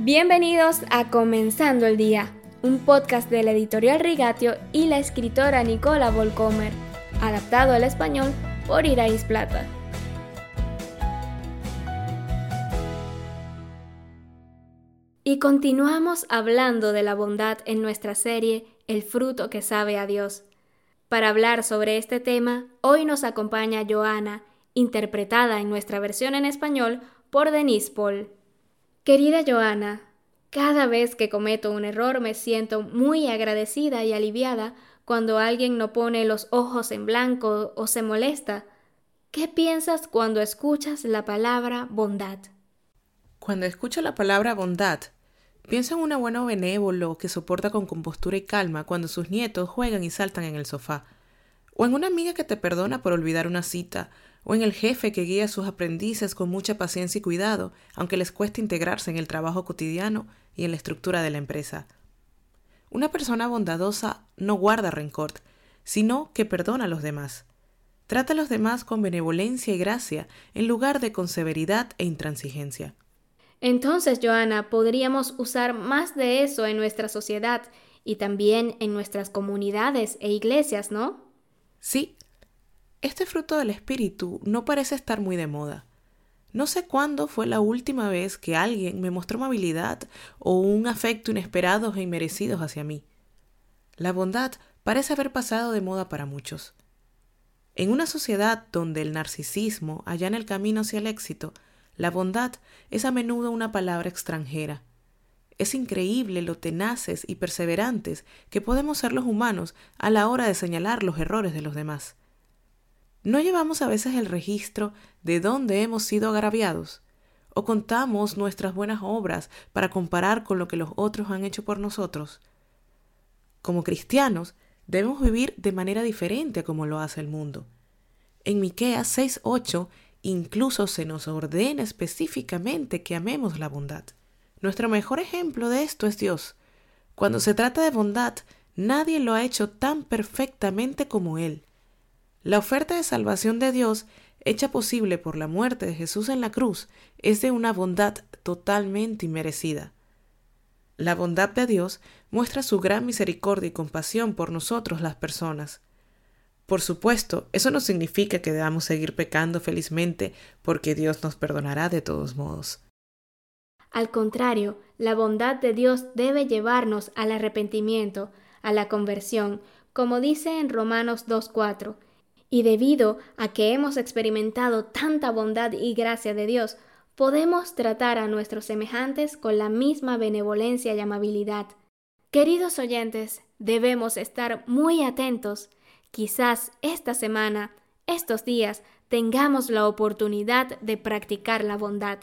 Bienvenidos a Comenzando el Día, un podcast de la editorial Rigatio y la escritora Nicola Volcomer, adaptado al español por Irais Plata. Y continuamos hablando de la bondad en nuestra serie El fruto que sabe a Dios. Para hablar sobre este tema, hoy nos acompaña Joana, interpretada en nuestra versión en español por Denise Paul. Querida Joana, cada vez que cometo un error me siento muy agradecida y aliviada cuando alguien no pone los ojos en blanco o se molesta. ¿Qué piensas cuando escuchas la palabra bondad? Cuando escucho la palabra bondad, pienso en un abuelo benévolo que soporta con compostura y calma cuando sus nietos juegan y saltan en el sofá, o en una amiga que te perdona por olvidar una cita, o en el jefe que guía a sus aprendices con mucha paciencia y cuidado, aunque les cueste integrarse en el trabajo cotidiano y en la estructura de la empresa. Una persona bondadosa no guarda rencor, sino que perdona a los demás. Trata a los demás con benevolencia y gracia, en lugar de con severidad e intransigencia. Entonces, Joana, podríamos usar más de eso en nuestra sociedad y también en nuestras comunidades e iglesias, ¿no? Sí, este fruto del espíritu no parece estar muy de moda. No sé cuándo fue la última vez que alguien me mostró amabilidad o un afecto inesperado e inmerecidos hacia mí. La bondad parece haber pasado de moda para muchos. En una sociedad donde el narcisismo allana el camino hacia el éxito, la bondad es a menudo una palabra extranjera. Es increíble lo tenaces y perseverantes que podemos ser los humanos a la hora de señalar los errores de los demás. ¿No llevamos a veces el registro de dónde hemos sido agraviados? ¿O contamos nuestras buenas obras para comparar con lo que los otros han hecho por nosotros? Como cristianos, debemos vivir de manera diferente a como lo hace el mundo. En Miqueas 6:8 incluso se nos ordena específicamente que amemos la bondad. Nuestro mejor ejemplo de esto es Dios. Cuando se trata de bondad, nadie lo ha hecho tan perfectamente como Él. La oferta de salvación de Dios, hecha posible por la muerte de Jesús en la cruz, es de una bondad totalmente inmerecida. La bondad de Dios muestra su gran misericordia y compasión por nosotros las personas. Por supuesto, eso no significa que debamos seguir pecando felizmente porque Dios nos perdonará de todos modos. Al contrario, la bondad de Dios debe llevarnos al arrepentimiento, a la conversión, como dice en Romanos 2.4, y debido a que hemos experimentado tanta bondad y gracia de Dios, podemos tratar a nuestros semejantes con la misma benevolencia y amabilidad. Queridos oyentes, debemos estar muy atentos. Quizás esta semana, estos días, tengamos la oportunidad de practicar la bondad.